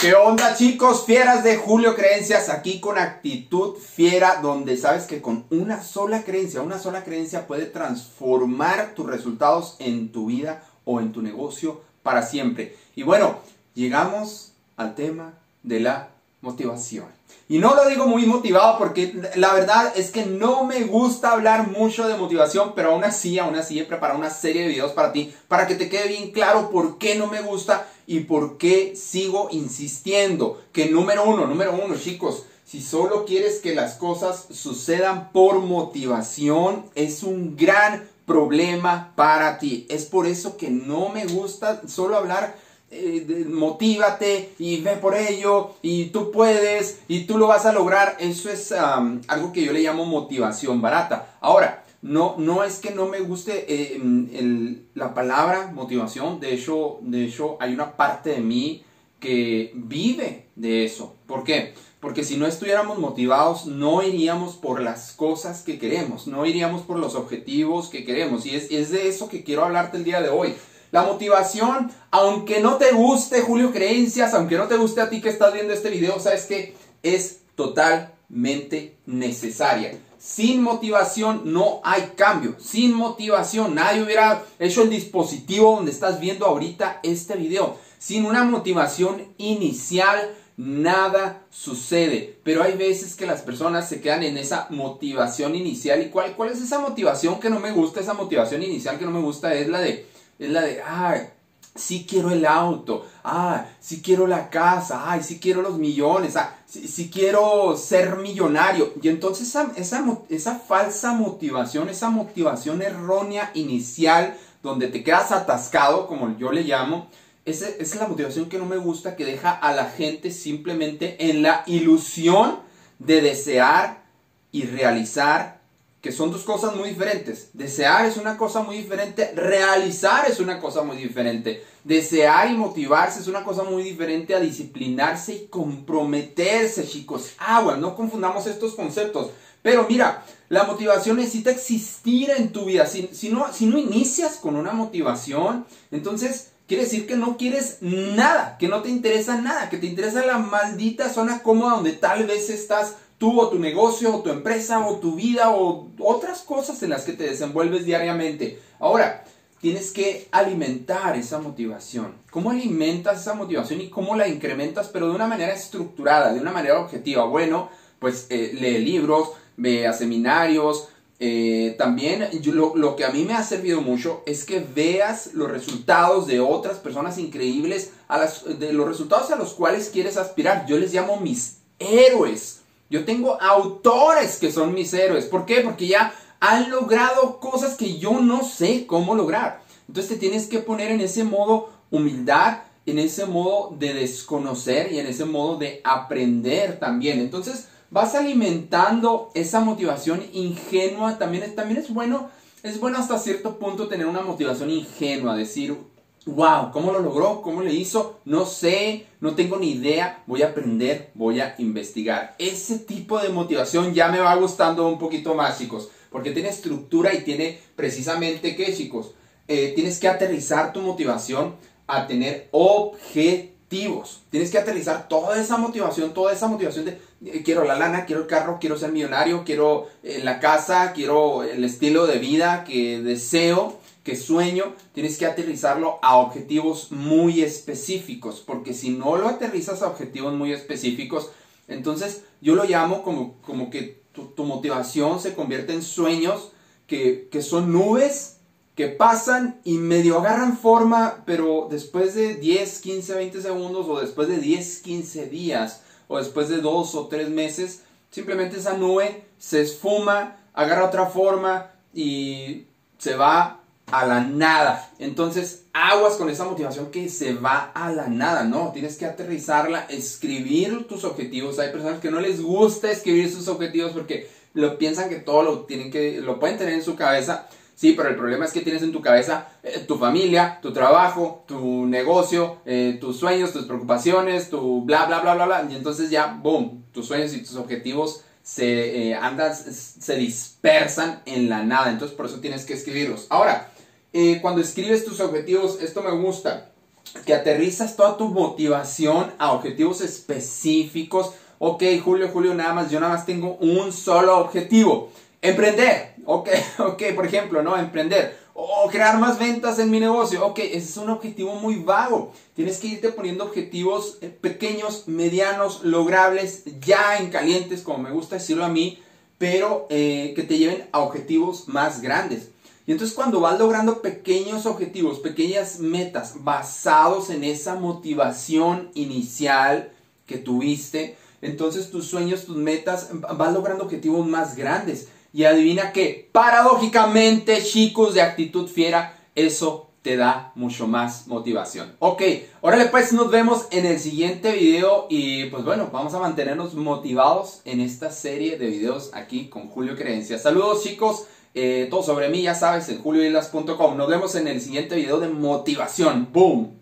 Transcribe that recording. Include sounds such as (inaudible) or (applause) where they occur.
¿Qué onda chicos? Fieras de Julio Creencias, aquí con actitud fiera, donde sabes que con una sola creencia, una sola creencia puede transformar tus resultados en tu vida o en tu negocio para siempre. Y bueno, llegamos al tema de la motivación. Y no lo digo muy motivado porque la verdad es que no me gusta hablar mucho de motivación, pero aún así, aún así he preparado una serie de videos para ti, para que te quede bien claro por qué no me gusta y por qué sigo insistiendo. Que número uno, número uno, chicos, si solo quieres que las cosas sucedan por motivación, es un gran problema para ti. Es por eso que no me gusta solo hablar eh, motívate y ve por ello y tú puedes y tú lo vas a lograr. Eso es algo que yo le llamo motivación barata. Ahora, no, no es que no me guste eh, la palabra motivación. De hecho, de hecho, hay una parte de mí que vive de eso. ¿Por qué? Porque si no estuviéramos motivados, no iríamos por las cosas que queremos, no iríamos por los objetivos que queremos. Y es, es de eso que quiero hablarte el día de hoy. La motivación, aunque no te guste Julio Creencias, aunque no te guste a ti que estás viendo este video, sabes que es totalmente necesaria. Sin motivación no hay cambio. Sin motivación nadie hubiera hecho el dispositivo donde estás viendo ahorita este video. Sin una motivación inicial nada sucede. Pero hay veces que las personas se quedan en esa motivación inicial. ¿Y cuál, cuál es esa motivación que no me gusta? Esa motivación inicial que no me gusta es la de es la de, ay, sí quiero el auto, ay, sí quiero la casa, ay, sí quiero los millones, ah, sí, quiero ser millonario. Y entonces esa, esa, esa falsa motivación, esa motivación errónea inicial, donde te quedas atascado, como yo le llamo, esa es la motivación que no me gusta, que deja a la gente simplemente en la ilusión de desear y realizar que son dos cosas muy diferentes. Desear es una cosa muy diferente, realizar es una cosa muy diferente. Desear y motivarse es una cosa muy diferente a disciplinarse y comprometerse, chicos. Agua, no confundamos estos conceptos. Pero mira, la motivación necesita existir en tu vida. Si, si, no, si no inicias con una motivación, entonces quiere decir que no quieres nada, que no te interesa nada, que te interesa la maldita zona cómoda donde tal vez estás tú o tu negocio o tu empresa o tu vida o otras cosas en las que te desenvuelves diariamente. Ahora, tienes que alimentar esa motivación. ¿Cómo alimentas esa motivación y cómo la incrementas, pero de una manera estructurada, de una manera objetiva? Bueno, pues eh, lee libros, ve a seminarios. Eh, también lo, que a mí me ha servido mucho es que veas los resultados de otras personas increíbles, de los resultados a los cuales quieres aspirar. Yo les llamo mis héroes yo tengo autores que son mis héroes. ¿Por qué? Porque ya han logrado cosas que yo no sé cómo lograr. Entonces te tienes que poner en ese modo humildad, en ese modo de desconocer y en ese modo de aprender también. Entonces vas alimentando esa motivación ingenua. También, también es bueno, es bueno hasta cierto punto tener una motivación ingenua, decir, wow, ¿cómo lo logró? ¿Cómo le hizo? No sé, no tengo ni idea, voy a aprender, voy a investigar. Ese tipo de motivación ya me va gustando un poquito más, chicos, porque tiene estructura y tiene precisamente, ¿qué, chicos? Eh, tienes que aterrizar tu motivación a tener objetivos. Tienes que aterrizar toda esa motivación, toda esa motivación de eh, quiero la lana, quiero el carro, quiero ser millonario, quiero eh, la casa, quiero el estilo de vida que deseo que sueño, tienes que aterrizarlo a objetivos muy específicos, porque si no lo aterrizas a objetivos muy específicos, entonces yo lo llamo como, como que tu, motivación se convierte en sueños que, que son nubes que pasan y medio agarran forma, pero después de 10, 15, 20 segundos o después de 10, 15 días o después de 2 o 3 meses, simplemente esa nube se esfuma, agarra otra forma y se va a la nada. Entonces, aguas con esa motivación que se va a la nada, ¿no? Tienes que aterrizarla, escribir tus objetivos. Hay personas que no les gusta escribir sus objetivos porque lo piensan que todo lo tienen que lo pueden tener en su cabeza. Sí, pero el problema es que tienes en tu cabeza eh, tu familia, tu trabajo, tu negocio, eh, tus sueños, tus preocupaciones, tu bla, bla, bla, bla, bla. Y entonces ya, boom, tus sueños y tus objetivos se eh, se dispersan en la nada. Entonces por eso tienes que escribirlos. Ahora, eh, cuando escribes tus objetivos, esto me gusta. que aterrizas toda tu motivación a objetivos específicos. Ok, Julio, Julio, nada más, yo nada más tengo un solo objetivo. Emprender. Ok, (laughs) ok, por ejemplo, ¿no? Emprender. O crear más ventas en mi negocio. Ok, ese es un objetivo muy vago. Tienes que irte poniendo objetivos eh, pequeños, medianos, logrables, ya en calientes, como me gusta decirlo a mí, pero eh, que te lleven a objetivos más grandes. Y entonces cuando vas logrando pequeños objetivos, pequeñas metas basados en esa motivación inicial que tuviste, entonces tus sueños, tus metas, vas logrando objetivos más grandes. Y adivina que, paradójicamente, chicos de actitud fiera, eso te da mucho más motivación. Ok, órale pues nos vemos en el siguiente video y pues bueno, vamos a mantenernos motivados en esta serie de videos aquí con Julio Creencia. Saludos chicos, eh, todo sobre mí ya sabes en julioislas.com. Nos vemos en el siguiente video de motivación. ¡Boom!